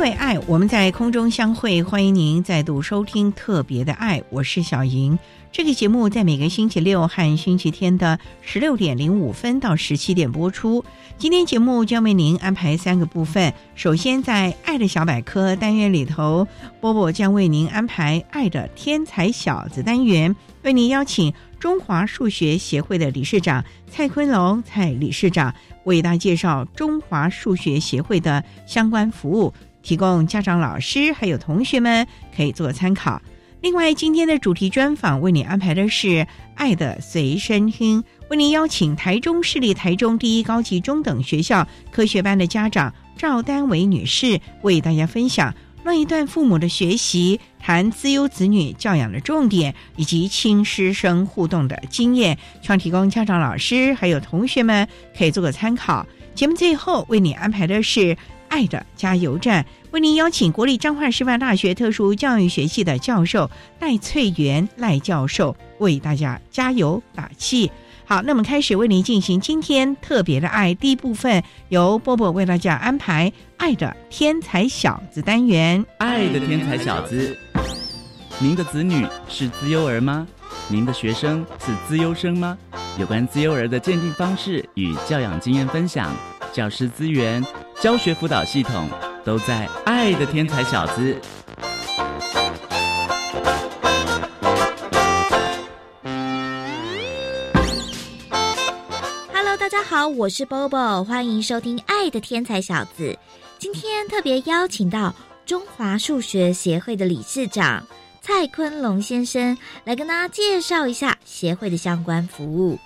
为爱，我们在空中相会，欢迎您再度收听特别的爱，我是小莹。这个节目在每个星期六和星期天的十六点零五分到十七点播出。今天节目将为您安排三个部分。首先，在“爱的小百科”单元里头，波波将为您安排“爱的天才小子”单元，为您邀请中华数学协会的理事长蔡坤龙蔡理事长为大家介绍中华数学协会的相关服务，提供家长、老师还有同学们可以做参考。另外，今天的主题专访为你安排的是《爱的随身听》，为您邀请台中市立台中第一高级中等学校科学班的家长赵丹维女士，为大家分享乱一段父母的学习，谈资优子女教养的重点，以及亲师生互动的经验，希望提供家长、老师还有同学们可以做个参考。节目最后为你安排的是《爱的加油站》。为您邀请国立彰化师范大学特殊教育学系的教授赖翠元赖教授为大家加油打气。好，那么开始为您进行今天特别的爱第一部分，由波波为大家安排《爱的天才小子》单元。爱的天才小子，您的子女是自幼儿吗？您的学生是资优生吗？有关资优儿的鉴定方式与教养经验分享，教师资源、教学辅导系统。都在《爱的天才小子》。Hello，大家好，我是 Bobo，欢迎收听《爱的天才小子》。今天特别邀请到中华数学协会的理事长蔡坤龙先生来跟大家介绍一下协会的相关服务。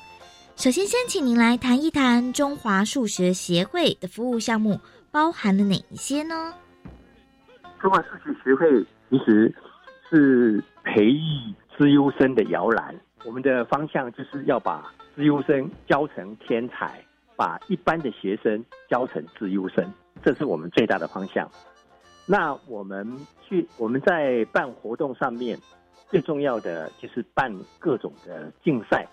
首先，先请您来谈一谈中华数学协会的服务项目。包含了哪一些呢？中华数学协会其实是培育资优生的摇篮。我们的方向就是要把资优生教成天才，把一般的学生教成资优生，这是我们最大的方向。那我们去我们在办活动上面，最重要的就是办各种的竞赛，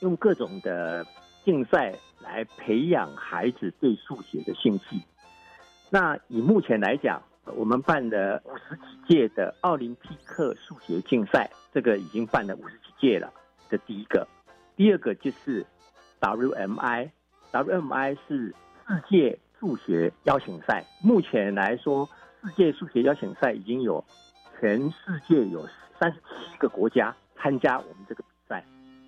用各种的。竞赛来培养孩子对数学的兴趣。那以目前来讲，我们办的五十几届的奥林匹克数学竞赛，这个已经办了五十几届了。这第一个，第二个就是 WMI，WMI 是世界数学邀请赛。目前来说，世界数学邀请赛已经有全世界有三十七个国家参加我们这个比赛。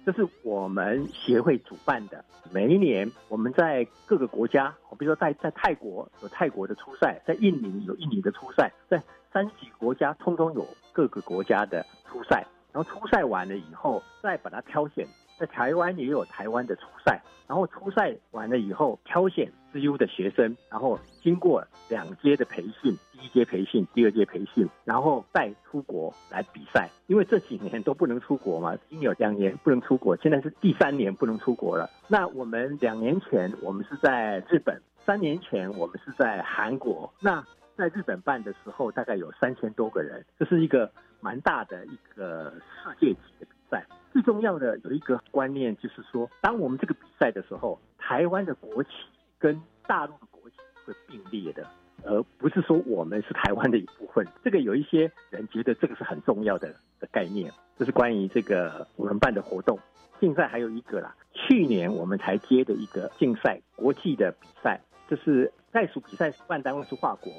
这是我们协会主办的。每一年，我们在各个国家，比如说在在泰国有泰国的初赛，在印尼有印尼的初赛，在三十几个国家，通通有各个国家的初赛。然后初赛完了以后，再把它挑选。在台湾也有台湾的初赛，然后初赛完了以后，挑选资优的学生，然后经过两阶的培训，第一阶培训，第二阶培训，然后再出国来比赛。因为这几年都不能出国嘛，已经有两年不能出国，现在是第三年不能出国了。那我们两年前我们是在日本，三年前我们是在韩国。那在日本办的时候，大概有三千多个人，这是一个蛮大的一个世界级的比赛。最重要的有一个观念，就是说，当我们这个比赛的时候，台湾的国旗。跟大陆的国旗会并列的，而不是说我们是台湾的一部分。这个有一些人觉得这个是很重要的的概念，这是关于这个我们办的活动。竞赛还有一个啦，去年我们才接的一个竞赛，国际的比赛，就是袋鼠比赛主办单位是华国，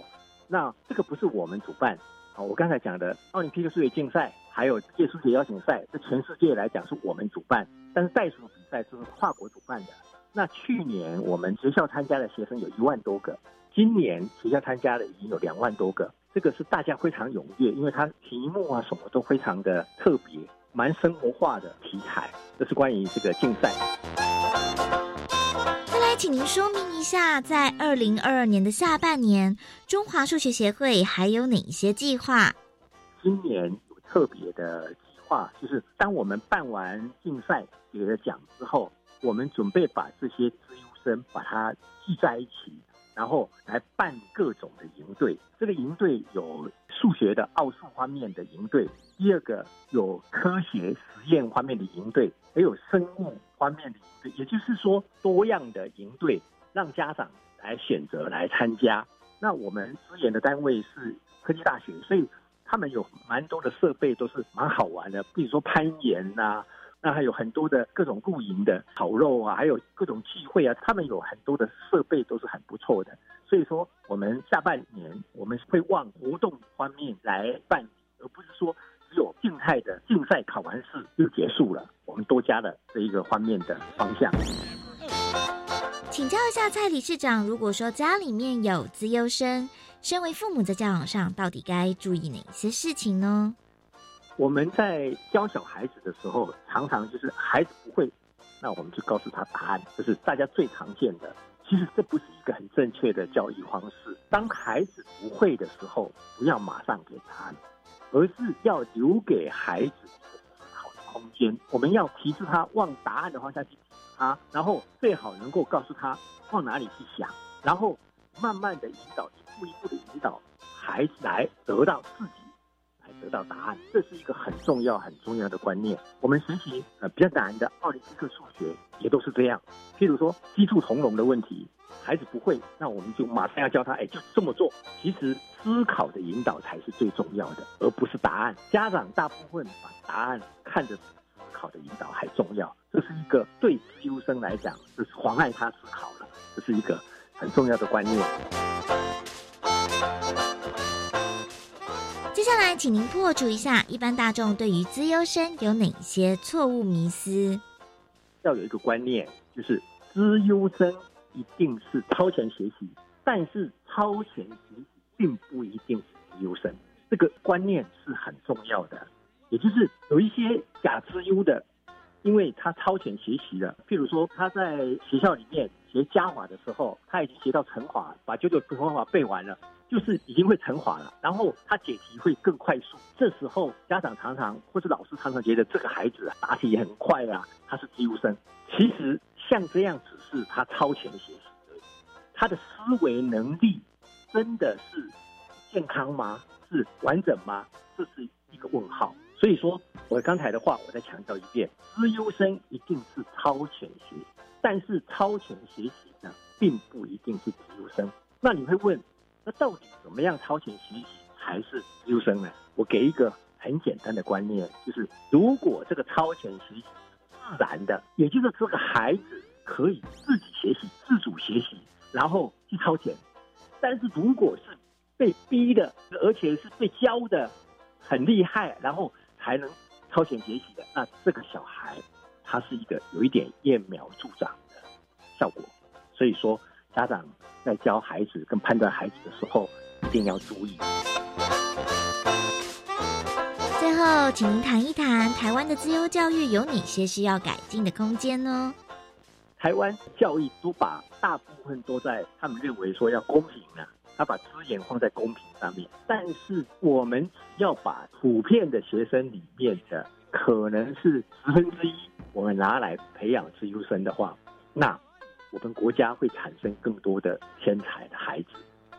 那这个不是我们主办。好，我刚才讲的奥林匹克数学竞赛，还有世界数学邀请赛，这全世界来讲是我们主办，但是袋鼠比赛是跨国主办的。那去年我们学校参加的学生有一万多个，今年学校参加的已经有两万多个，这个是大家非常踊跃，因为它题目啊什么都非常的特别，蛮生活化的题材。这是关于这个竞赛。再来，请您说明一下，在二零二二年的下半年，中华数学协会还有哪一些计划？今年有特别的计划，就是当我们办完竞赛给了奖之后。我们准备把这些资优生把它聚在一起，然后来办各种的营队。这个营队有数学的奥数方面的营队，第二个有科学实验方面的营队，还有生物方面的营队。也就是说，多样的营队让家长来选择来参加。那我们支援的单位是科技大学，所以他们有蛮多的设备都是蛮好玩的，比如说攀岩呐。那还有很多的各种露营的烤肉啊，还有各种聚会啊，他们有很多的设备都是很不错的。所以说，我们下半年我们会往活动方面来办，而不是说只有静态的竞赛考完试就结束了。我们多加了这一个方面的方向。请教一下蔡理事长，如果说家里面有资优生，身为父母在教养上到底该注意哪些事情呢？我们在教小孩子的时候，常常就是孩子不会，那我们就告诉他答案，这是大家最常见的。其实这不是一个很正确的教育方式。当孩子不会的时候，不要马上给答案，而是要留给孩子一个思考的空间。我们要提示他往答案的方向去提他，然后最好能够告诉他往哪里去想，然后慢慢的引导，一步一步的引导孩子来得到自己来。得到答案，这是一个很重要、很重要的观念。我们学习呃比较难的奥林匹克数学也都是这样。譬如说基数同笼的问题，孩子不会，那我们就马上要教他，哎，就这么做。其实思考的引导才是最重要的，而不是答案。家长大部分把答案看着思考的引导还重要，这是一个对优生来讲是妨碍他思考了，这是一个很重要的观念。接下来，请您破除一下一般大众对于资优生有哪些错误迷思。要有一个观念，就是资优生一定是超前学习，但是超前学习并不一定是资优生。这个观念是很重要的。也就是有一些假资优的，因为他超前学习了，譬如说他在学校里面学加法的时候，他已经学到乘法，把九九乘法背完了。就是已经会成法了，然后他解题会更快速。这时候家长常常或是老师常常觉得这个孩子啊答题也很快啊，他是低优生。其实像这样只是他超前学习而已，他的思维能力真的是健康吗？是完整吗？这是一个问号。所以说我刚才的话我再强调一遍：资优生一定是超前学习，但是超前学习呢，并不一定是资优生。那你会问？那到底怎么样超前学习才是资优生呢？我给一个很简单的观念，就是如果这个超前学习自然的，也就是这个孩子可以自己学习、自主学习，然后去超前；但是如果是被逼的，而且是被教的很厉害，然后才能超前学习的，那这个小孩他是一个有一点揠苗助长的效果。所以说。家长在教孩子跟判断孩子的时候，一定要注意。最后，请您谈一谈台湾的自由教育有哪些需要改进的空间呢？台湾教育都把大部分都在他们认为说要公平啊，他把资源放在公平上面。但是我们要把普遍的学生里面的可能是十分之一，我们拿来培养自优生的话，那。我们国家会产生更多的天才的孩子，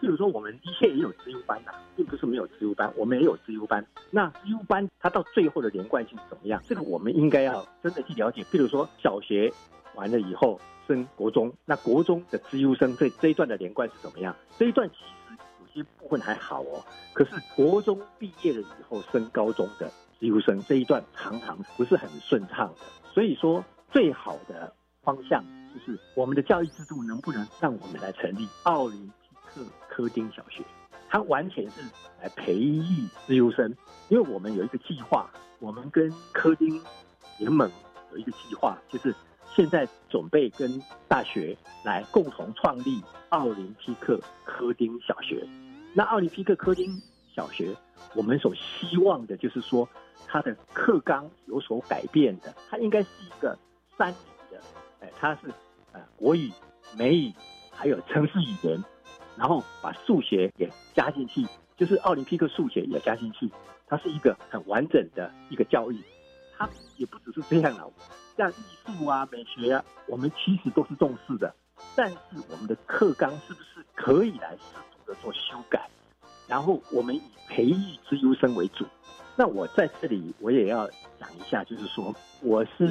譬如说，我们一线也有资优班呐，并不是没有资优班，我们也有资优班。那资优班它到最后的连贯性怎么样？这个我们应该要真的去了解。譬如说，小学完了以后升国中，那国中的资优生这这一段的连贯是怎么样？这一段其实有些部分还好哦，可是国中毕业了以后升高中的资优生这一段常常不是很顺畅的。所以说，最好的方向就是我们的教育制度能不能让我们来成立奥林匹克科丁小学？它完全是来培育资优生，因为我们有一个计划，我们跟科丁联盟有一个计划，就是现在准备跟大学来共同创立奥林匹克科丁小学。那奥林匹克科丁小学，我们所希望的就是说，它的课纲有所改变的，它应该是一个三级的，哎，它是呃国语、美语还有城市语言。然后把数学也加进去，就是奥林匹克数学也加进去，它是一个很完整的一个教育。它也不只是这样了，像艺术啊、美学啊，我们其实都是重视的。但是我们的课纲是不是可以来适度的做修改？然后我们以培育资优生为主。那我在这里我也要讲一下，就是说我是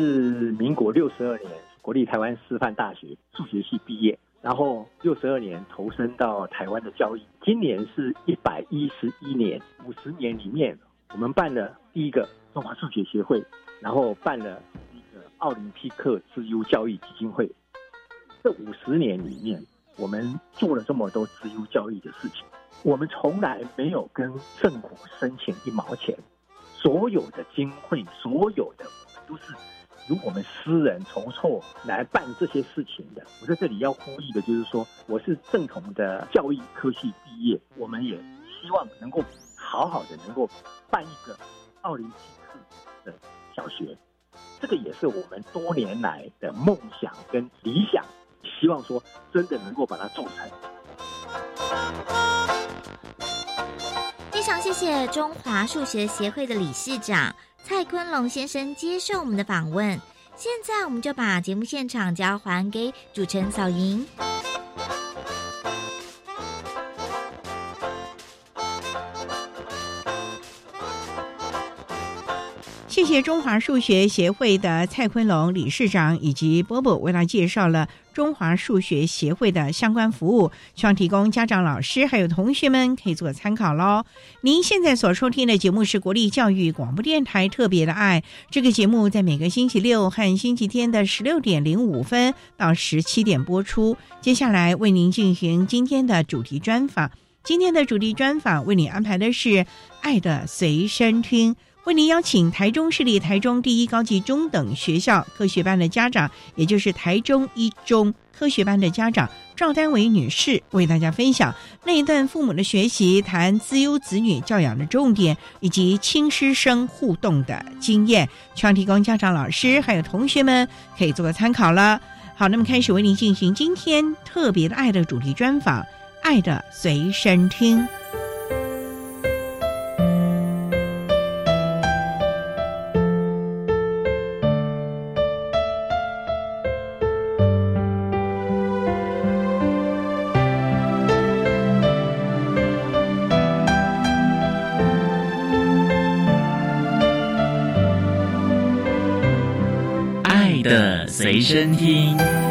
民国六十二年国立台湾师范大学数学系毕业。然后六十二年投身到台湾的教育，今年是一百一十一年，五十年里面，我们办了第一个中华数学协会，然后办了奥林匹克自优教育基金会。这五十年里面，我们做了这么多自优教育的事情，我们从来没有跟政府申请一毛钱，所有的经费，所有的都是。由我们私人筹措来办这些事情的，我在这里要呼吁的就是说，我是正统的教育科系毕业，我们也希望能够好好的能够办一个奥林匹克的小学，这个也是我们多年来的梦想跟理想，希望说真的能够把它做成。非常谢谢中华数学协会的理事长。蔡坤龙先生接受我们的访问，现在我们就把节目现场交还给主持人小莹。谢中华数学协会的蔡坤龙理事长以及波波为他介绍了中华数学协会的相关服务，希望提供家长、老师还有同学们可以做参考喽。您现在所收听的节目是国立教育广播电台特别的爱，这个节目在每个星期六和星期天的十六点零五分到十七点播出。接下来为您进行今天的主题专访，今天的主题专访为你安排的是《爱的随身听》。为您邀请台中市立台中第一高级中等学校科学班的家长，也就是台中一中科学班的家长赵丹伟女士，为大家分享那一段父母的学习，谈资优子女教养的重点，以及亲师生互动的经验，希望提供家长、老师还有同学们可以做个参考了。好，那么开始为您进行今天特别的爱的主题专访，《爱的随身听》。身听。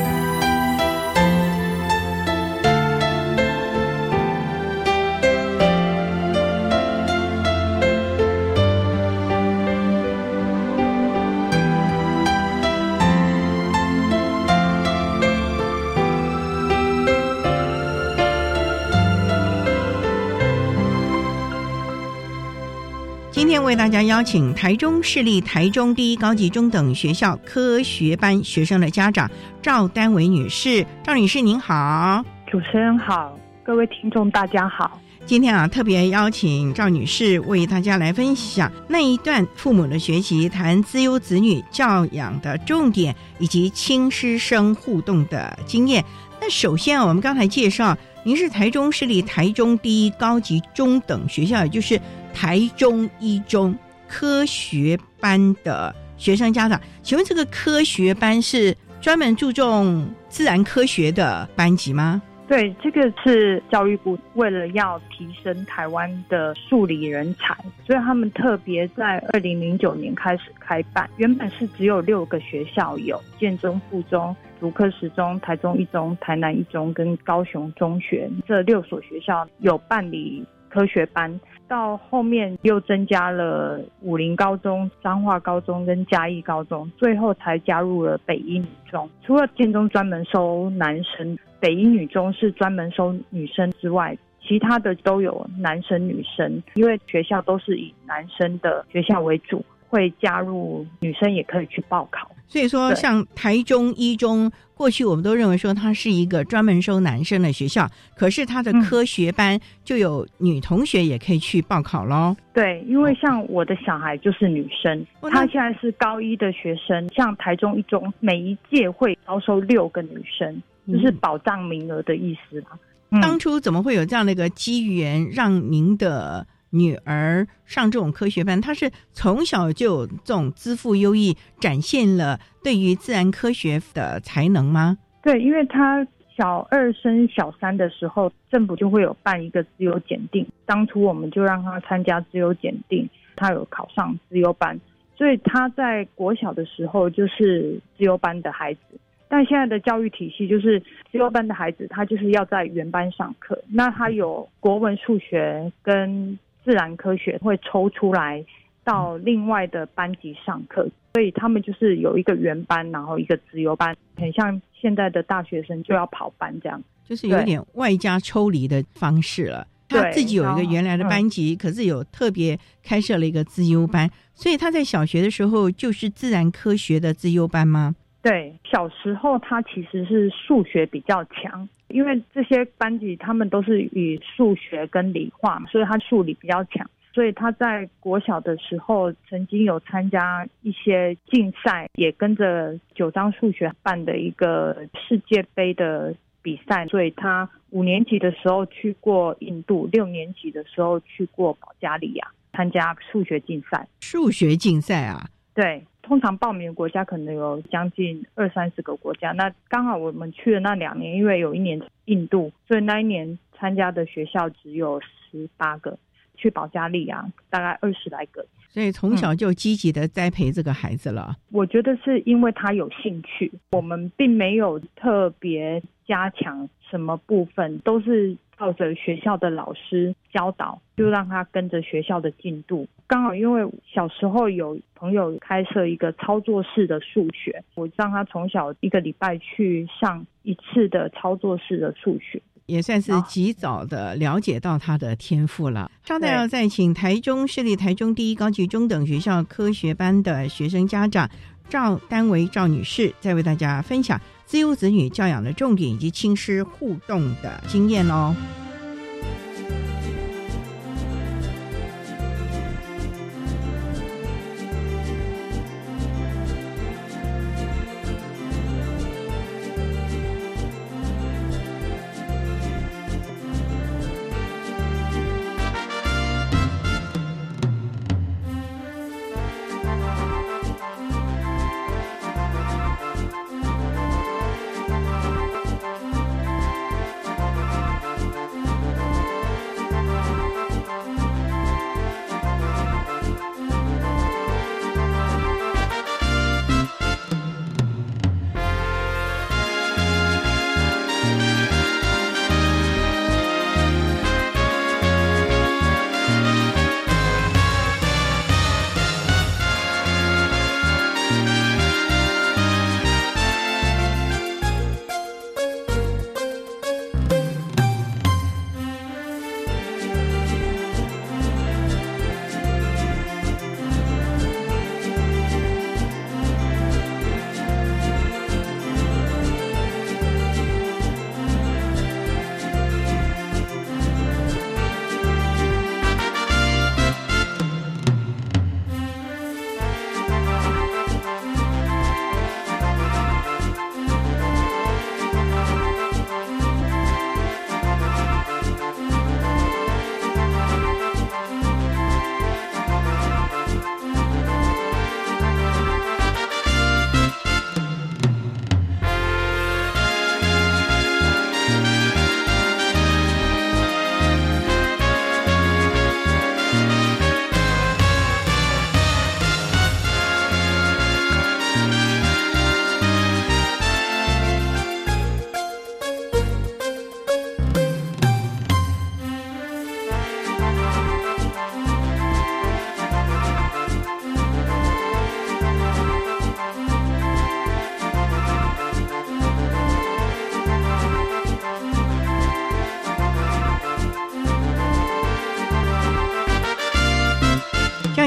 为大家邀请台中市立台中第一高级中等学校科学班学生的家长赵丹维女士，赵女士您好，主持人好，各位听众大家好。今天啊，特别邀请赵女士为大家来分享那一段父母的学习，谈自优子女教养的重点以及亲师生互动的经验。那首先啊，我们刚才介绍，您是台中市立台中第一高级中等学校，也就是。台中一中科学班的学生家长，请问这个科学班是专门注重自然科学的班级吗？对，这个是教育部为了要提升台湾的数理人才，所以他们特别在二零零九年开始开办。原本是只有六个学校有建中、附中、竹科十中、台中一中、台南一中跟高雄中学这六所学校有办理科学班。到后面又增加了武林高中、彰化高中跟嘉义高中，最后才加入了北一女中。除了建中专门收男生，北一女中是专门收女生之外。其他的都有男生女生，因为学校都是以男生的学校为主，会加入女生也可以去报考。所以说，像台中一中，过去我们都认为说它是一个专门收男生的学校，可是它的科学班就有女同学也可以去报考喽。对，因为像我的小孩就是女生，她现在是高一的学生。像台中一中，每一届会招收六个女生，就是保障名额的意思嘛。当初怎么会有这样的一个机缘，让您的女儿上这种科学班？她是从小就这种资赋优异，展现了对于自然科学的才能吗？对，因为她小二升小三的时候，政府就会有办一个自由检定，当初我们就让她参加自由检定，她有考上自由班，所以她在国小的时候就是自由班的孩子。但现在的教育体系就是自由班的孩子，他就是要在原班上课。那他有国文、数学跟自然科学会抽出来到另外的班级上课，所以他们就是有一个原班，然后一个自由班，很像现在的大学生就要跑班这样，就是有点外加抽离的方式了。他自己有一个原来的班级，可是有特别开设了一个自优班，所以他在小学的时候就是自然科学的自优班吗？对，小时候他其实是数学比较强，因为这些班级他们都是以数学跟理化，所以他数理比较强。所以他在国小的时候曾经有参加一些竞赛，也跟着九章数学办的一个世界杯的比赛。所以他五年级的时候去过印度，六年级的时候去过保加利亚参加数学竞赛。数学竞赛啊？对。通常报名的国家可能有将近二三十个国家，那刚好我们去的那两年，因为有一年印度，所以那一年参加的学校只有十八个，去保加利亚大概二十来个，所以从小就积极的栽培这个孩子了。我觉得是因为他有兴趣，我们并没有特别加强什么部分，都是。靠着学校的老师教导，就让他跟着学校的进度。刚好因为小时候有朋友开设一个操作式的数学，我让他从小一个礼拜去上一次的操作式的数学，也算是及早的了解到他的天赋了。稍待要再请台中市立台中第一高级中等学校科学班的学生家长赵丹维赵女士，再为大家分享。自由子女教养的重点以及亲师互动的经验哦。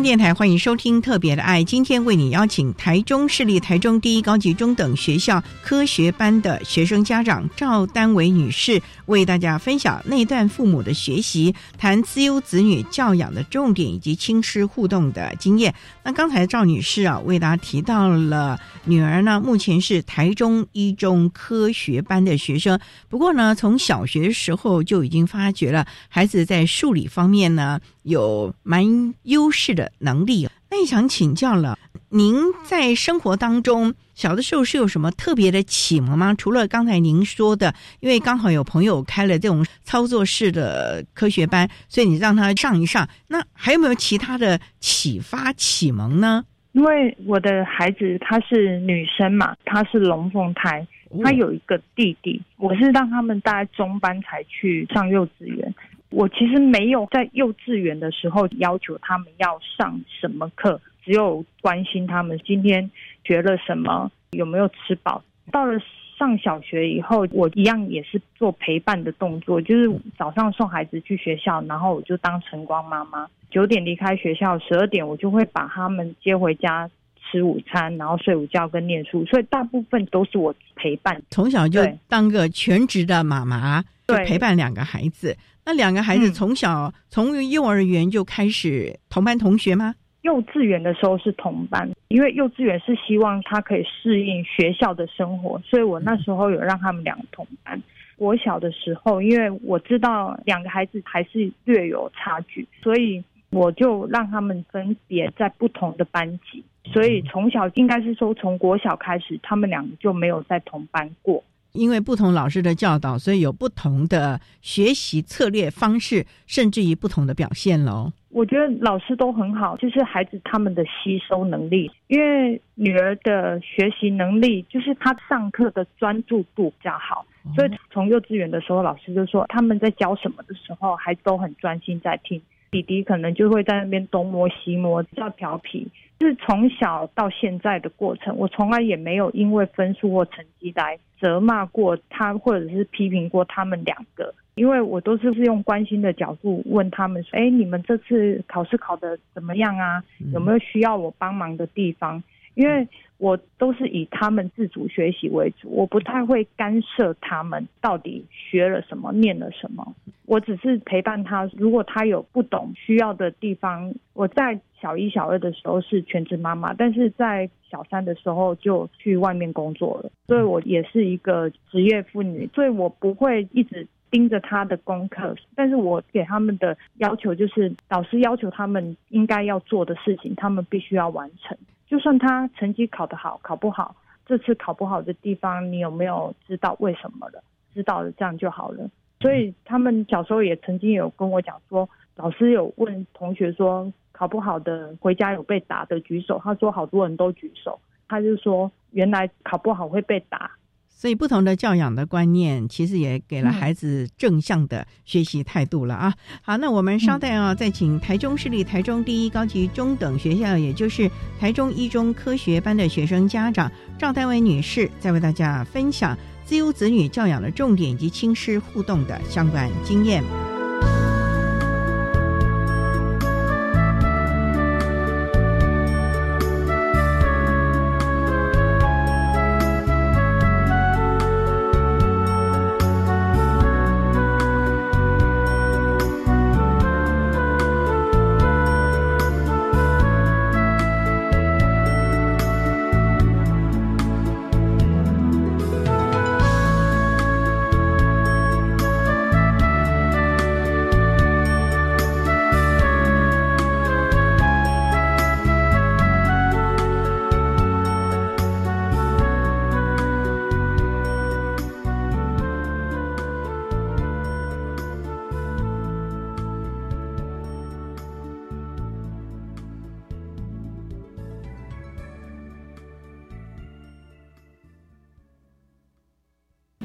电台欢迎收听《特别的爱》，今天为你邀请台中市立台中第一高级中等学校科学班的学生家长赵丹伟女士，为大家分享那段父母的学习，谈资优子女教养的重点以及亲师互动的经验。那刚才赵女士啊，为大家提到了女儿呢，目前是台中一中科学班的学生，不过呢，从小学时候就已经发觉了孩子在数理方面呢。有蛮优势的能力，那也想请教了，您在生活当中小的时候是有什么特别的启蒙吗？除了刚才您说的，因为刚好有朋友开了这种操作式的科学班，所以你让他上一上，那还有没有其他的启发启蒙呢？因为我的孩子她是女生嘛，她是龙凤胎，她有一个弟弟，我是让他们大概中班才去上幼稚园。我其实没有在幼稚园的时候要求他们要上什么课，只有关心他们今天学了什么，有没有吃饱。到了上小学以后，我一样也是做陪伴的动作，就是早上送孩子去学校，然后我就当晨光妈妈。九点离开学校，十二点我就会把他们接回家吃午餐，然后睡午觉跟念书。所以大部分都是我陪伴，从小就当个全职的妈妈，对，陪伴两个孩子。那两个孩子从小从幼儿园就开始同班同学吗？幼稚园的时候是同班，因为幼稚园是希望他可以适应学校的生活，所以我那时候有让他们两个同班。我小的时候，因为我知道两个孩子还是略有差距，所以我就让他们分别在不同的班级。所以从小应该是说从国小开始，他们两个就没有在同班过。因为不同老师的教导，所以有不同的学习策略方式，甚至于不同的表现喽。我觉得老师都很好，就是孩子他们的吸收能力。因为女儿的学习能力，就是她上课的专注度比较好，所以从幼稚园的时候，老师就说他们在教什么的时候，孩子都很专心在听。弟弟可能就会在那边东摸西摸，比较调皮。是从小到现在的过程，我从来也没有因为分数或成绩来责骂过他，或者是批评过他们两个，因为我都是是用关心的角度问他们说：“哎，你们这次考试考得怎么样啊？有没有需要我帮忙的地方？”因为我都是以他们自主学习为主，我不太会干涉他们到底学了什么、念了什么。我只是陪伴他，如果他有不懂需要的地方，我在小一、小二的时候是全职妈妈，但是在小三的时候就去外面工作了，所以我也是一个职业妇女，所以我不会一直盯着他的功课，但是我给他们的要求就是老师要求他们应该要做的事情，他们必须要完成。就算他成绩考得好，考不好，这次考不好的地方，你有没有知道为什么了？知道了，这样就好了。所以他们小时候也曾经有跟我讲说，老师有问同学说，考不好的回家有被打的举手。他说好多人都举手，他就说原来考不好会被打。所以，不同的教养的观念，其实也给了孩子正向的学习态度了啊。好，那我们稍待啊，再请台中市立台中第一高级中等学校，也就是台中一中科学班的学生家长赵丹伟女士，再为大家分享自由子女教养的重点以及亲师互动的相关经验。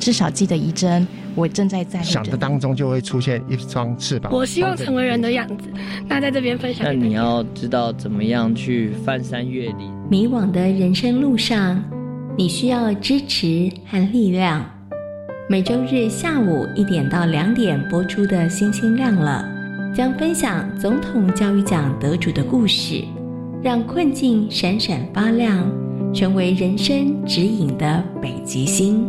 至少记得一针，我正在在想的当中就会出现一双翅膀。我希望成为人的样子，那在这边分享。那你要知道怎么样去翻山越岭。迷惘的人生路上，你需要支持和力量。每周日下午一点到两点播出的《星星亮了》，将分享总统教育奖得主的故事，让困境闪闪发亮，成为人生指引的北极星。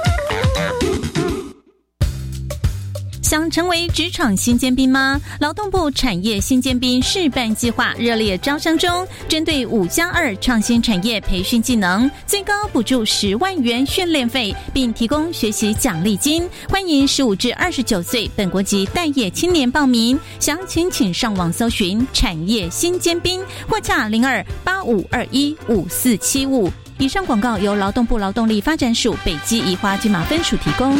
想成为职场新尖兵吗？劳动部产业新尖兵示范计划热烈招商中，针对五加二创新产业培训技能，最高补助十万元训练费，并提供学习奖励金。欢迎十五至二十九岁本国籍待业青年报名，详情请上网搜寻产业新尖兵，或洽零二八五二一五四七五。以上广告由劳动部劳动力发展署北基宜花金马分署提供。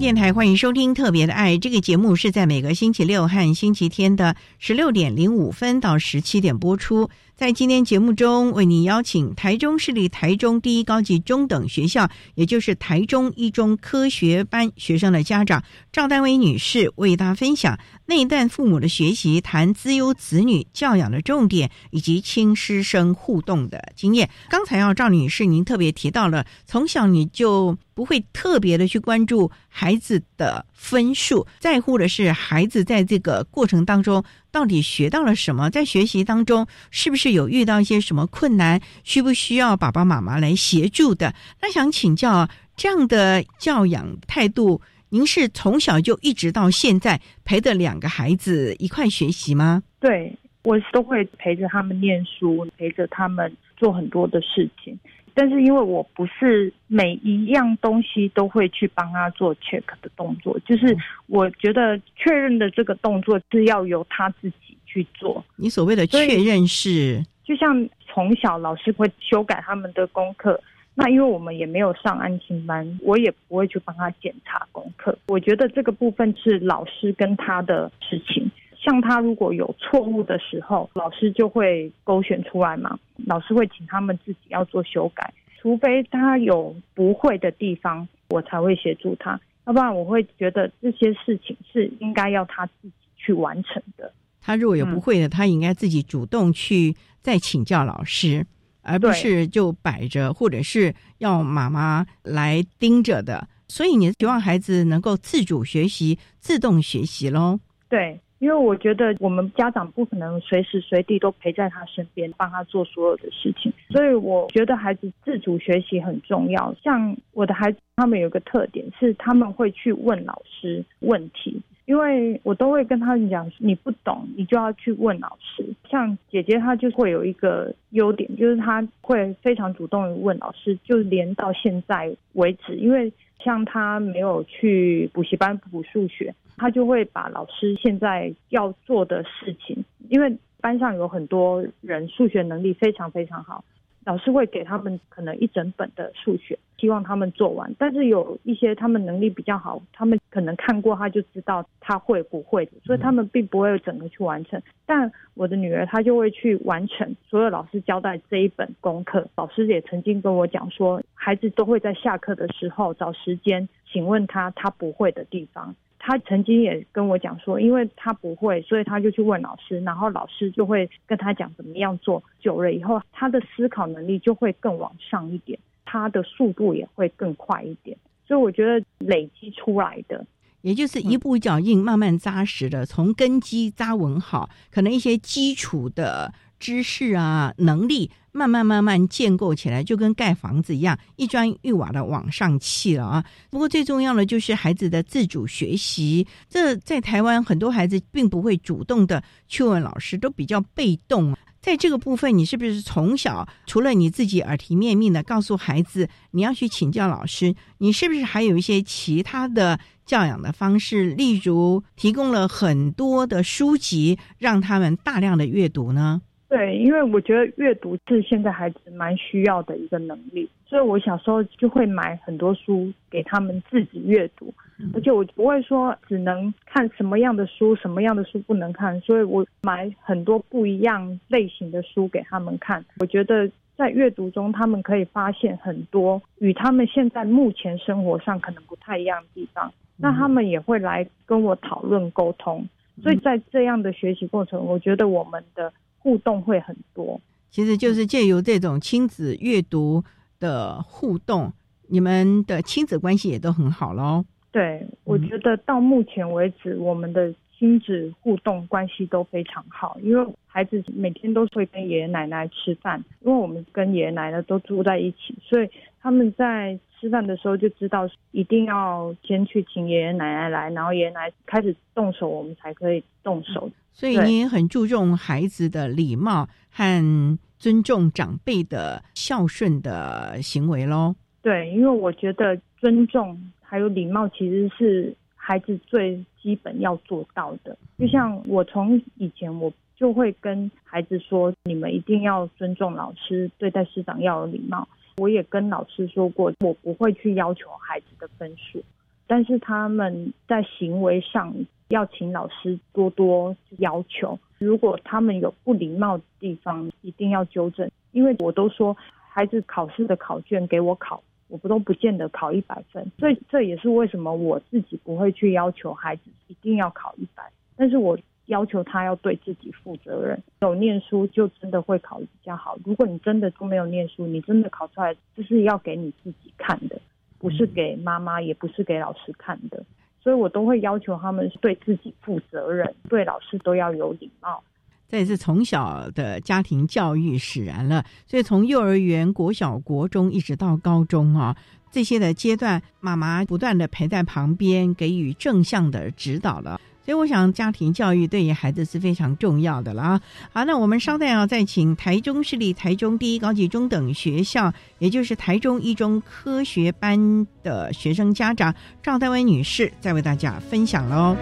电台欢迎收听《特别的爱》这个节目，是在每个星期六和星期天的十六点零五分到十七点播出。在今天节目中，为您邀请台中市立台中第一高级中等学校，也就是台中一中科学班学生的家长赵丹薇女士，为大家分享那一段父母的学习，谈资优子女教养的重点，以及亲师生互动的经验。刚才要赵女士，您特别提到了，从小你就。不会特别的去关注孩子的分数，在乎的是孩子在这个过程当中到底学到了什么，在学习当中是不是有遇到一些什么困难，需不需要爸爸妈妈来协助的？那想请教这样的教养态度，您是从小就一直到现在陪着两个孩子一块学习吗？对，我都会陪着他们念书，陪着他们做很多的事情。但是因为我不是每一样东西都会去帮他做 check 的动作，就是我觉得确认的这个动作是要由他自己去做。你所谓的确认是，就像从小老师会修改他们的功课，那因为我们也没有上安心班，我也不会去帮他检查功课。我觉得这个部分是老师跟他的事情。像他如果有错误的时候，老师就会勾选出来嘛。老师会请他们自己要做修改，除非他有不会的地方，我才会协助他。要不然我会觉得这些事情是应该要他自己去完成的。他如果有不会的，他应该自己主动去再请教老师，而不是就摆着或者是要妈妈来盯着的。所以你希望孩子能够自主学习、自动学习喽？对。因为我觉得我们家长不可能随时随地都陪在他身边，帮他做所有的事情，所以我觉得孩子自主学习很重要。像我的孩子，他们有个特点是他们会去问老师问题，因为我都会跟他们讲，你不懂你就要去问老师。像姐姐她就会有一个优点，就是她会非常主动的问老师，就连到现在为止，因为像他没有去补习班补数学。他就会把老师现在要做的事情，因为班上有很多人数学能力非常非常好，老师会给他们可能一整本的数学，希望他们做完。但是有一些他们能力比较好，他们可能看过他就知道他会不会，所以他们并不会整个去完成。但我的女儿她就会去完成所有老师交代这一本功课。老师也曾经跟我讲说，孩子都会在下课的时候找时间，请问他他不会的地方。他曾经也跟我讲说，因为他不会，所以他就去问老师，然后老师就会跟他讲怎么样做。久了以后，他的思考能力就会更往上一点，他的速度也会更快一点。所以我觉得累积出来的，也就是一步脚印，慢慢扎实的从根基扎稳好，可能一些基础的知识啊、能力，慢慢慢慢建构起来，就跟盖房子一样，一砖一瓦的往上砌了啊。不过最重要的就是孩子的自主学习，这在台湾很多孩子并不会主动的去问老师，都比较被动。在这个部分，你是不是从小除了你自己耳提面命的告诉孩子你要去请教老师，你是不是还有一些其他的教养的方式，例如提供了很多的书籍让他们大量的阅读呢？对，因为我觉得阅读是现在孩子蛮需要的一个能力，所以我小时候就会买很多书给他们自己阅读，而且我不会说只能看什么样的书，什么样的书不能看，所以我买很多不一样类型的书给他们看。我觉得在阅读中，他们可以发现很多与他们现在目前生活上可能不太一样的地方，那他们也会来跟我讨论沟通。所以在这样的学习过程，我觉得我们的。互动会很多，其实就是借由这种亲子阅读的互动，你们的亲子关系也都很好喽。对，我觉得到目前为止，我们的亲子互动关系都非常好，因为孩子每天都会跟爷爷奶奶吃饭，因为我们跟爷爷奶奶都住在一起，所以他们在吃饭的时候就知道一定要先去请爷爷奶奶来，然后爷爷奶奶开始动手，我们才可以动手。所以你也很注重孩子的礼貌和尊重长辈的孝顺的行为喽。对，因为我觉得尊重还有礼貌其实是孩子最基本要做到的。就像我从以前我就会跟孩子说，你们一定要尊重老师，对待师长要有礼貌。我也跟老师说过，我不会去要求孩子的分数，但是他们在行为上。要请老师多多要求，如果他们有不礼貌的地方，一定要纠正。因为我都说，孩子考试的考卷给我考，我不都不见得考一百分，所以这也是为什么我自己不会去要求孩子一定要考一百，但是我要求他要对自己负责任，有念书就真的会考比较好。如果你真的都没有念书，你真的考出来，这是要给你自己看的，不是给妈妈，也不是给老师看的。所以我都会要求他们对自己负责任，对老师都要有礼貌。这也是从小的家庭教育使然了。所以从幼儿园、国小、国中一直到高中啊，这些的阶段，妈妈不断的陪在旁边，给予正向的指导了。所以我想，家庭教育对于孩子是非常重要的了啊！好，那我们稍待啊再请台中市立台中第一高级中等学校，也就是台中一中科学班的学生家长赵代薇女士，再为大家分享喽。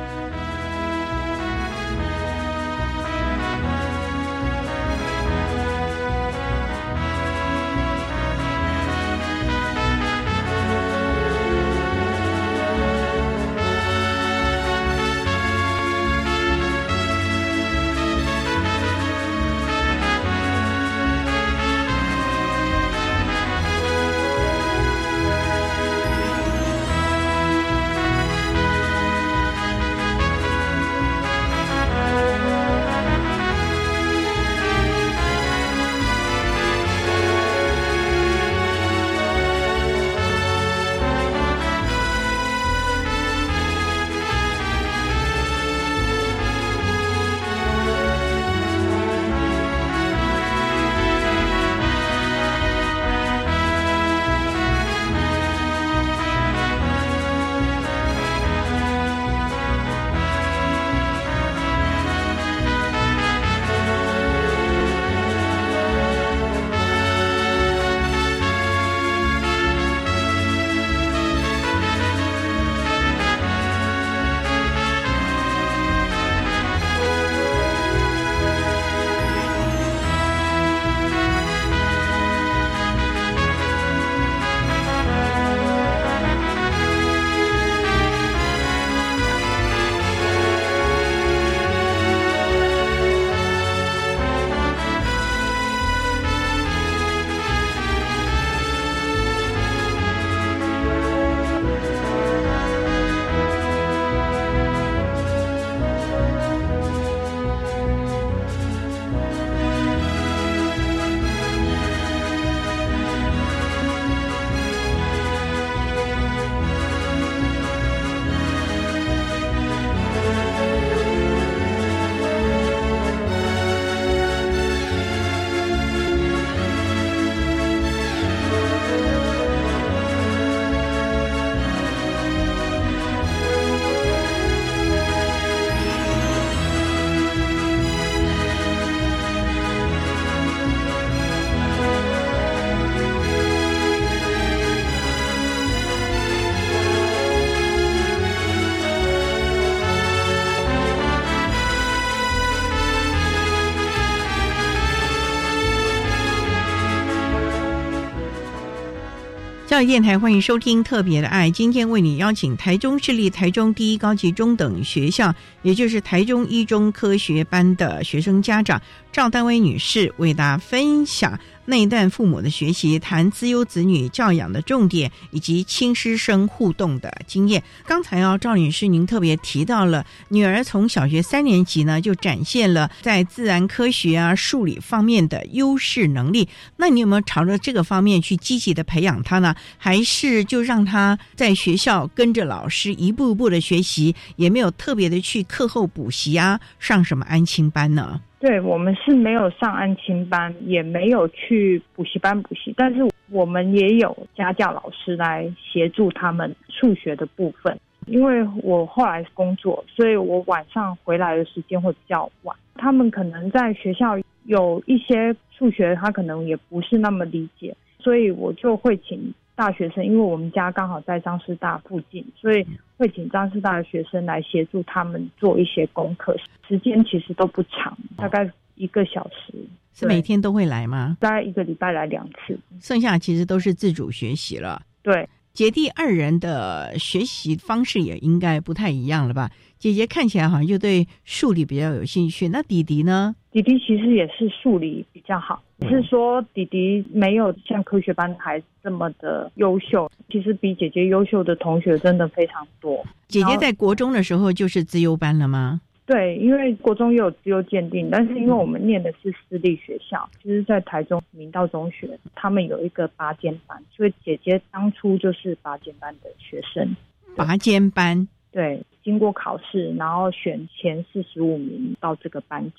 到电台，欢迎收听《特别的爱》。今天为你邀请台中市立台中第一高级中等学校，也就是台中一中科学班的学生家长赵丹薇女士，为大家分享。那一段父母的学习，谈资优子女教养的重点，以及亲师生互动的经验。刚才啊，赵女士您特别提到了女儿从小学三年级呢就展现了在自然科学啊、数理方面的优势能力。那你有没有朝着这个方面去积极的培养她呢？还是就让她在学校跟着老师一步一步的学习，也没有特别的去课后补习啊，上什么安亲班呢？对我们是没有上安亲班，也没有去补习班补习，但是我们也有家教老师来协助他们数学的部分。因为我后来工作，所以我晚上回来的时间会比较晚。他们可能在学校有一些数学，他可能也不是那么理解，所以我就会请。大学生，因为我们家刚好在张师大附近，所以会请张师大的学生来协助他们做一些功课。时间其实都不长，大概一个小时。是每天都会来吗？大概一个礼拜来两次，剩下其实都是自主学习了。对，姐弟二人的学习方式也应该不太一样了吧？姐姐看起来好像就对数理比较有兴趣，那弟弟呢？弟弟其实也是数理比较好。只是说弟弟没有像科学班孩子这么的优秀，其实比姐姐优秀的同学真的非常多。姐姐在国中的时候就是资优班了吗？对，因为国中也有资优鉴定，但是因为我们念的是私立学校，就是在台中明道中学，他们有一个拔尖班，所以姐姐当初就是拔尖班的学生。拔尖班，对，经过考试，然后选前四十五名到这个班级，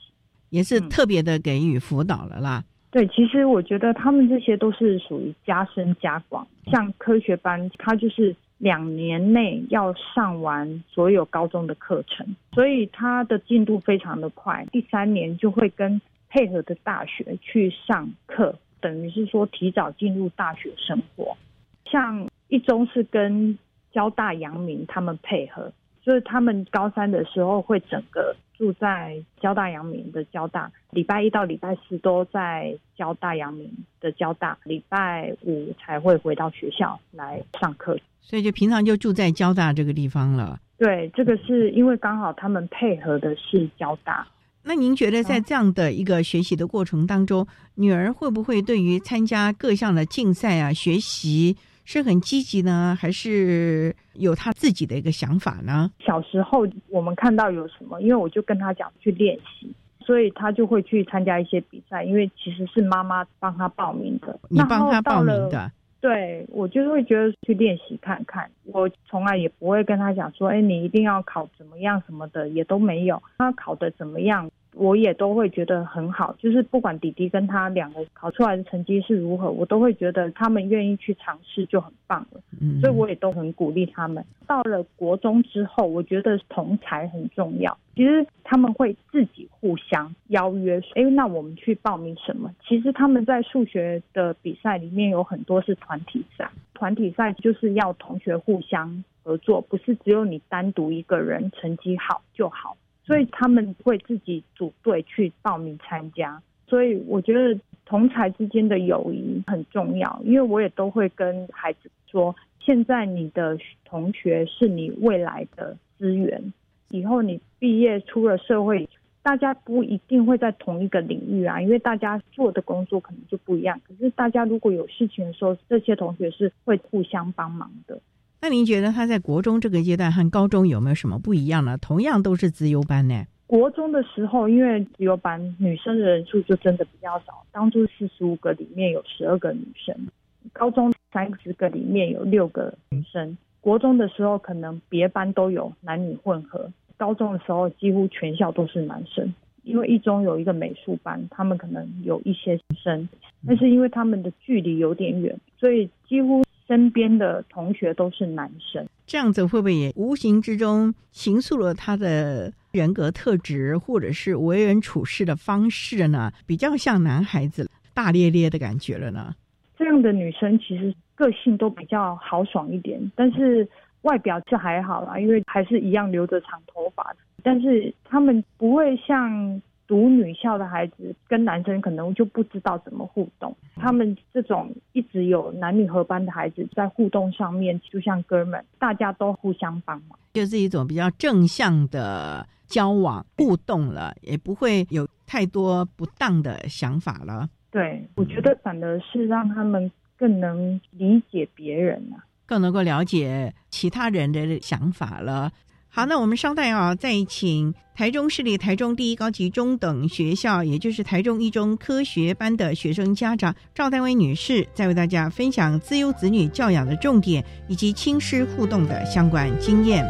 也是特别的给予辅导了啦。对，其实我觉得他们这些都是属于加深加广。像科学班，它就是两年内要上完所有高中的课程，所以它的进度非常的快。第三年就会跟配合的大学去上课，等于是说提早进入大学生活。像一中是跟交大、阳明他们配合，所以他们高三的时候会整个。住在交大阳明的交大，礼拜一到礼拜四都在交大阳明的交大，礼拜五才会回到学校来上课。所以就平常就住在交大这个地方了。对，这个是因为刚好他们配合的是交大。那您觉得在这样的一个学习的过程当中，女儿会不会对于参加各项的竞赛啊、学习？是很积极呢，还是有他自己的一个想法呢？小时候我们看到有什么，因为我就跟他讲去练习，所以他就会去参加一些比赛。因为其实是妈妈帮他报名的，你帮他报名的，对我就是会觉得去练习看看。我从来也不会跟他讲说，哎，你一定要考怎么样什么的，也都没有。他考的怎么样？我也都会觉得很好，就是不管弟弟跟他两个考出来的成绩是如何，我都会觉得他们愿意去尝试就很棒了。嗯，所以我也都很鼓励他们。到了国中之后，我觉得同才很重要。其实他们会自己互相邀约，哎，那我们去报名什么？其实他们在数学的比赛里面有很多是团体赛，团体赛就是要同学互相合作，不是只有你单独一个人成绩好就好。所以他们会自己组队去报名参加，所以我觉得同才之间的友谊很重要。因为我也都会跟孩子说，现在你的同学是你未来的资源，以后你毕业出了社会，大家不一定会在同一个领域啊，因为大家做的工作可能就不一样。可是大家如果有事情的时候，这些同学是会互相帮忙的。那您觉得他在国中这个阶段和高中有没有什么不一样呢？同样都是资优班呢。国中的时候，因为资优班女生的人数就真的比较少，当初四十五个里面有十二个女生，高中三十个里面有六个女生。国中的时候可能别班都有男女混合，高中的时候几乎全校都是男生。因为一中有一个美术班，他们可能有一些女生，但是因为他们的距离有点远，所以几乎。身边的同学都是男生，这样子会不会也无形之中形塑了他的人格特质，或者是为人处事的方式呢？比较像男孩子大咧咧的感觉了呢？这样的女生其实个性都比较豪爽一点，但是外表是还好啦，因为还是一样留着长头发，但是他们不会像读女校的孩子跟男生可能就不知道怎么互动，他们这种一直有男女合班的孩子在互动上面就像哥们，大家都互相帮忙，就是一种比较正向的交往互动了，也不会有太多不当的想法了。对，我觉得反而是让他们更能理解别人啊，更能够了解其他人的想法了。好，那我们稍待啊，再请台中市立台中第一高级中等学校，也就是台中一中科学班的学生家长赵丹薇女士，再为大家分享自由子女教养的重点以及亲师互动的相关经验。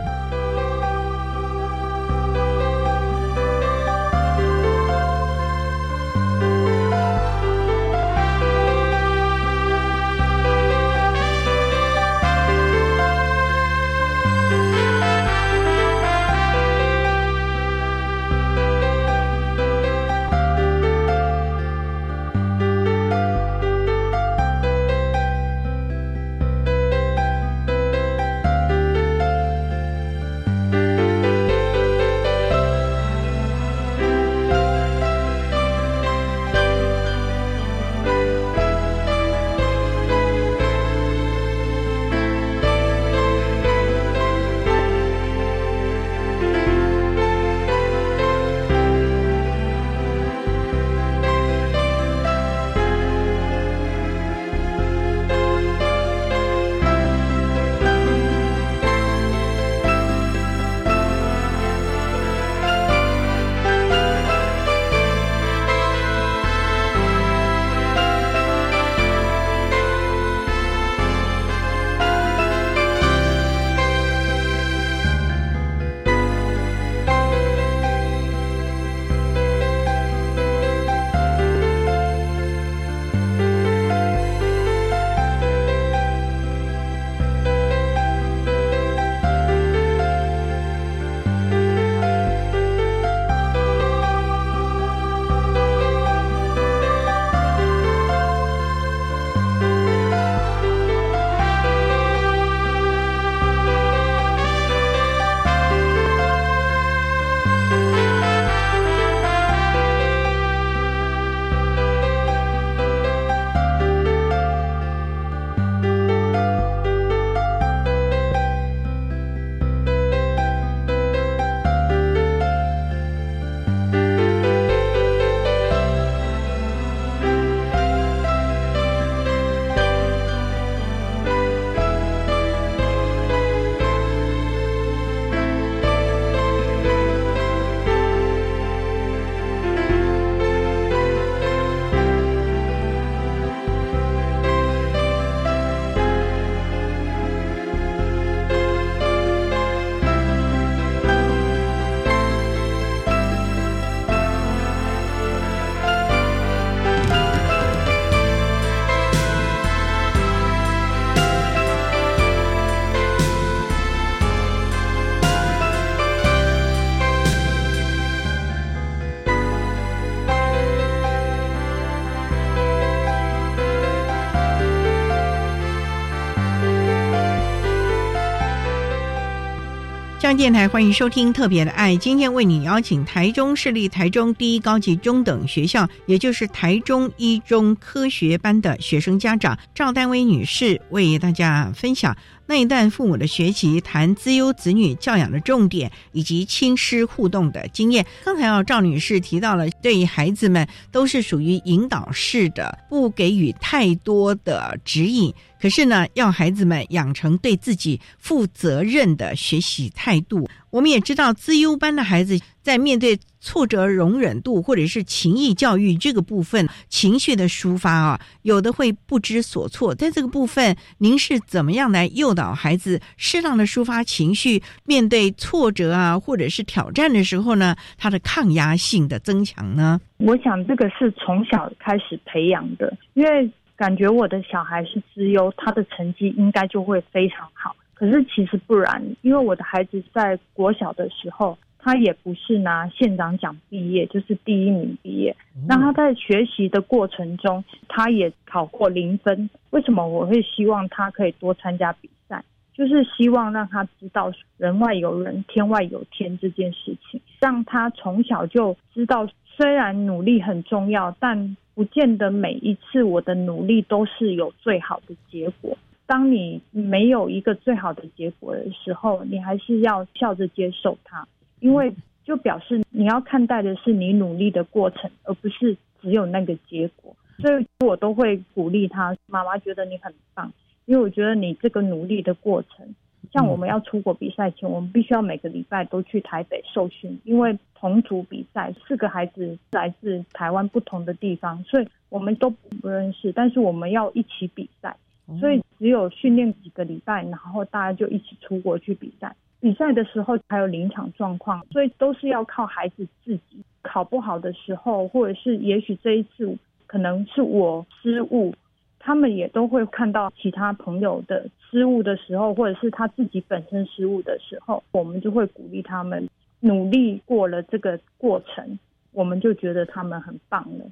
电台欢迎收听《特别的爱》，今天为你邀请台中市立台中第一高级中等学校，也就是台中一中科学班的学生家长赵丹薇女士，为大家分享。那一段父母的学习，谈资优子女教养的重点，以及亲师互动的经验。刚才啊，赵女士提到了，对于孩子们都是属于引导式的，不给予太多的指引。可是呢，要孩子们养成对自己负责任的学习态度。我们也知道，资优班的孩子在面对挫折容忍度或者是情谊教育这个部分，情绪的抒发啊，有的会不知所措。在这个部分，您是怎么样来诱导孩子适当的抒发情绪？面对挫折啊，或者是挑战的时候呢，他的抗压性的增强呢？我想这个是从小开始培养的，因为感觉我的小孩是资优，他的成绩应该就会非常好。可是其实不然，因为我的孩子在国小的时候，他也不是拿县长奖毕业，就是第一名毕业。那他在学习的过程中，他也考过零分。为什么我会希望他可以多参加比赛？就是希望让他知道人外有人，天外有天这件事情，让他从小就知道，虽然努力很重要，但不见得每一次我的努力都是有最好的结果。当你没有一个最好的结果的时候，你还是要笑着接受它，因为就表示你要看待的是你努力的过程，而不是只有那个结果。所以我都会鼓励他，妈妈觉得你很棒，因为我觉得你这个努力的过程，像我们要出国比赛前，我们必须要每个礼拜都去台北受训，因为同组比赛，四个孩子来自台湾不同的地方，所以我们都不认识，但是我们要一起比赛。所以只有训练几个礼拜，然后大家就一起出国去比赛。比赛的时候还有临场状况，所以都是要靠孩子自己。考不好的时候，或者是也许这一次可能是我失误，他们也都会看到其他朋友的失误的时候，或者是他自己本身失误的时候，我们就会鼓励他们努力过了这个过程，我们就觉得他们很棒了。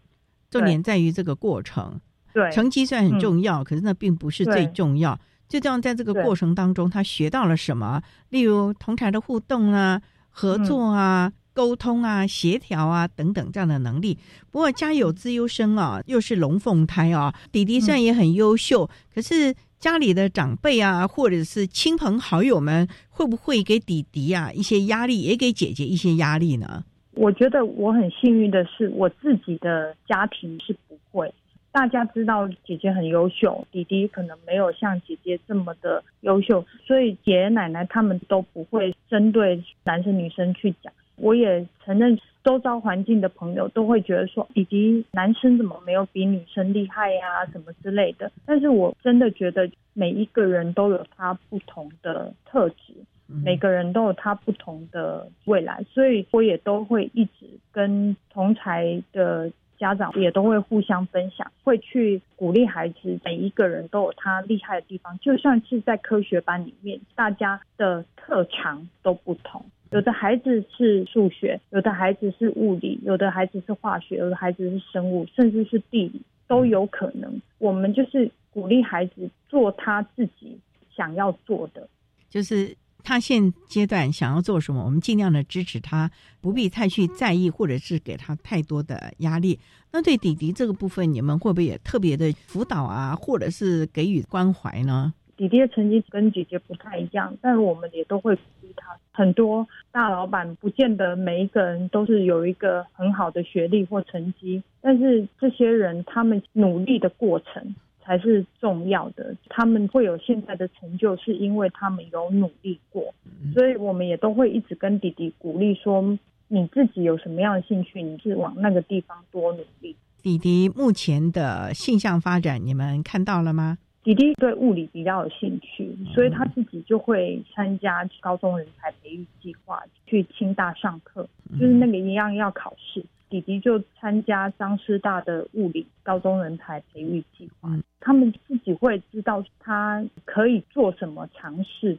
重点在于这个过程。对，成绩虽然很重要，可是那并不是最重要。最重要在这个过程当中，他学到了什么？例如同台的互动啊、合作啊、沟通啊、协调啊等等这样的能力。不过家有资优生啊，又是龙凤胎啊，弟弟虽然也很优秀，可是家里的长辈啊，或者是亲朋好友们，会不会给弟弟啊一些压力，也给姐姐一些压力呢？我觉得我很幸运的是，我自己的家庭是不会。大家知道姐姐很优秀，弟弟可能没有像姐姐这么的优秀，所以爷爷奶奶他们都不会针对男生女生去讲。我也承认，周遭环境的朋友都会觉得说，以及男生怎么没有比女生厉害呀，什么之类的。但是我真的觉得每一个人都有他不同的特质，每个人都有他不同的未来，所以我也都会一直跟同才的。家长也都会互相分享，会去鼓励孩子。每一个人都有他厉害的地方，就算是在科学班里面，大家的特长都不同。有的孩子是数学，有的孩子是物理，有的孩子是化学，有的孩子是生物，甚至是地理都有可能。我们就是鼓励孩子做他自己想要做的，就是。他现阶段想要做什么，我们尽量的支持他，不必太去在意，或者是给他太多的压力。那对弟弟这个部分，你们会不会也特别的辅导啊，或者是给予关怀呢？弟弟的成绩跟姐姐不太一样，但是我们也都会鼓励他。很多大老板不见得每一个人都是有一个很好的学历或成绩，但是这些人他们努力的过程。才是重要的。他们会有现在的成就，是因为他们有努力过。所以我们也都会一直跟弟弟鼓励说：你自己有什么样的兴趣，你就往那个地方多努力。弟弟目前的性向发展，你们看到了吗？弟弟对物理比较有兴趣，所以他自己就会参加高中人才培育计划，去清大上课，就是那个一样要考试。弟弟就参加张师大的物理高中人才培育计划，他们自己会知道他可以做什么尝试，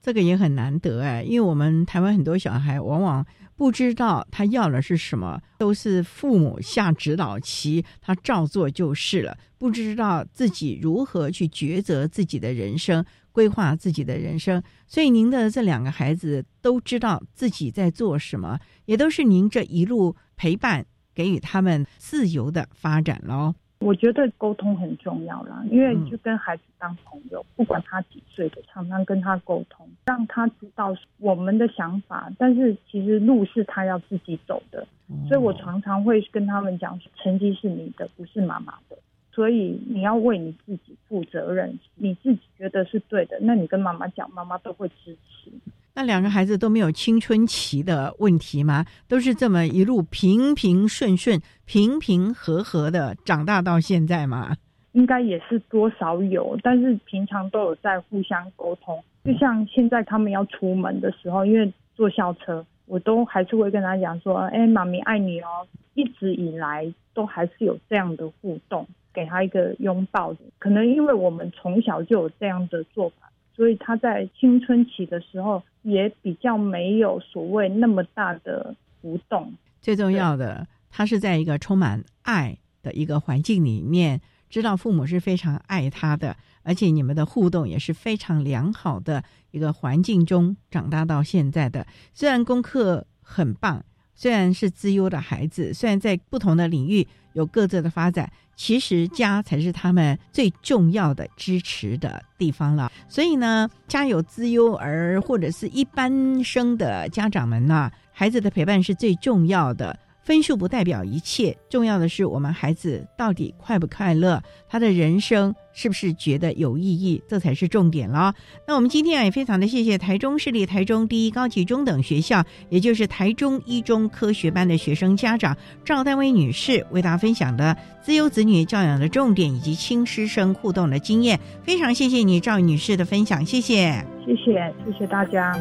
这个也很难得哎，因为我们台湾很多小孩往往不知道他要的是什么，都是父母下指导棋，他照做就是了，不知道自己如何去抉择自己的人生，规划自己的人生。所以您的这两个孩子都知道自己在做什么，也都是您这一路。陪伴给予他们自由的发展喽。我觉得沟通很重要啦，因为就跟孩子当朋友，不管他几岁的，常常跟他沟通，让他知道我们的想法。但是其实路是他要自己走的，所以我常常会跟他们讲，成绩是你的，不是妈妈的，所以你要为你自己负责任。你自己觉得是对的，那你跟妈妈讲，妈妈都会支持。那两个孩子都没有青春期的问题吗？都是这么一路平平顺顺、平平和和的长大到现在吗？应该也是多少有，但是平常都有在互相沟通。就像现在他们要出门的时候，因为坐校车，我都还是会跟他讲说：“哎，妈咪爱你哦。”一直以来都还是有这样的互动，给他一个拥抱。可能因为我们从小就有这样的做法。所以他在青春期的时候也比较没有所谓那么大的浮动。最重要的，他是在一个充满爱的一个环境里面知道父母是非常爱他的，而且你们的互动也是非常良好的一个环境中长大到现在的。虽然功课很棒，虽然是资优的孩子，虽然在不同的领域有各自的发展，其实家才是他们最重要的支持的地方了。所以呢，家有资优儿或者是一般生的家长们呢，孩子的陪伴是最重要的。分数不代表一切，重要的是我们孩子到底快不快乐，他的人生是不是觉得有意义，这才是重点了。那我们今天也非常的谢谢台中市立台中第一高级中等学校，也就是台中一中科学班的学生家长赵丹薇女士，为大家分享的自由子女教养的重点以及亲师生互动的经验。非常谢谢你赵女士的分享，谢谢，谢谢，谢谢大家。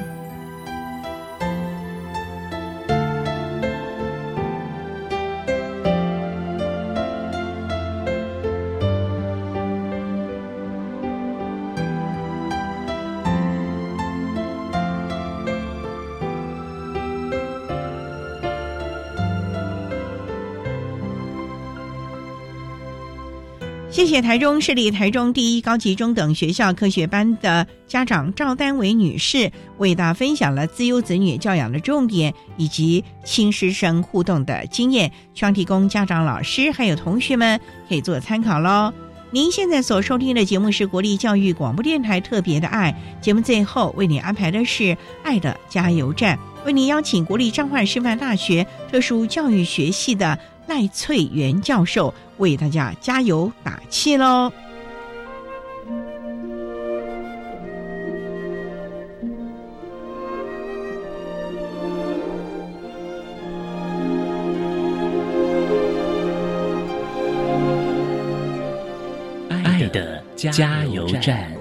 谢谢台中市立台中第一高级中等学校科学班的家长赵丹伟女士，为大家分享了自由子女教养的重点以及亲师生互动的经验，希望提供家长、老师还有同学们可以做参考喽。您现在所收听的节目是国立教育广播电台特别的爱节目，最后为您安排的是爱的加油站，为您邀请国立彰化师范大学特殊教育学系的。赖翠元教授为大家加油打气喽！爱的加油站。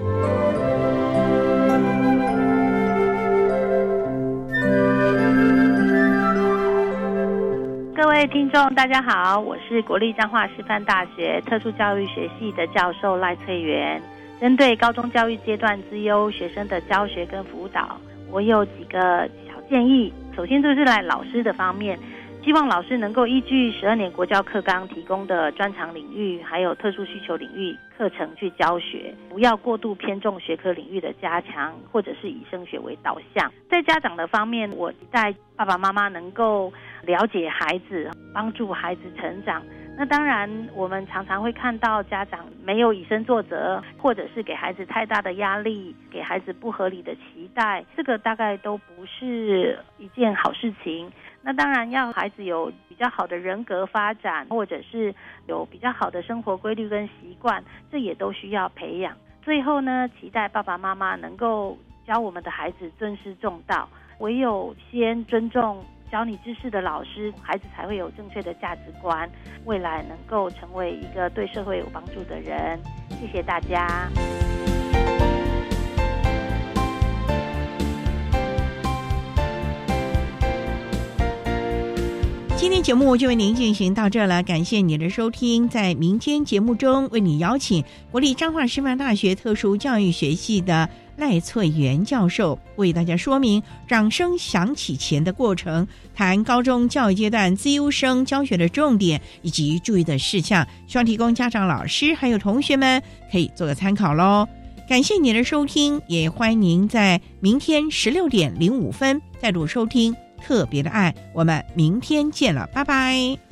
各位听众，大家好，我是国立彰化师范大学特殊教育学系的教授赖翠元。针对高中教育阶段之优学生的教学跟辅导，我有几个小建议。首先就是在老师的方面。希望老师能够依据十二年国教课纲提供的专长领域，还有特殊需求领域课程去教学，不要过度偏重学科领域的加强，或者是以升学为导向。在家长的方面，我期待爸爸妈妈能够了解孩子，帮助孩子成长。那当然，我们常常会看到家长没有以身作则，或者是给孩子太大的压力，给孩子不合理的期待，这个大概都不是一件好事情。那当然要孩子有比较好的人格发展，或者是有比较好的生活规律跟习惯，这也都需要培养。最后呢，期待爸爸妈妈能够教我们的孩子尊师重道，唯有先尊重教你知识的老师，孩子才会有正确的价值观，未来能够成为一个对社会有帮助的人。谢谢大家。今天节目就为您进行到这了，感谢你的收听。在明天节目中，为你邀请国立彰化师范大学特殊教育学系的赖翠元教授，为大家说明掌声响起前的过程，谈高中教育阶段自优生教学的重点以及注意的事项，希望提供家长、老师还有同学们可以做个参考喽。感谢你的收听，也欢迎您在明天十六点零五分再度收听。特别的爱，我们明天见了，拜拜。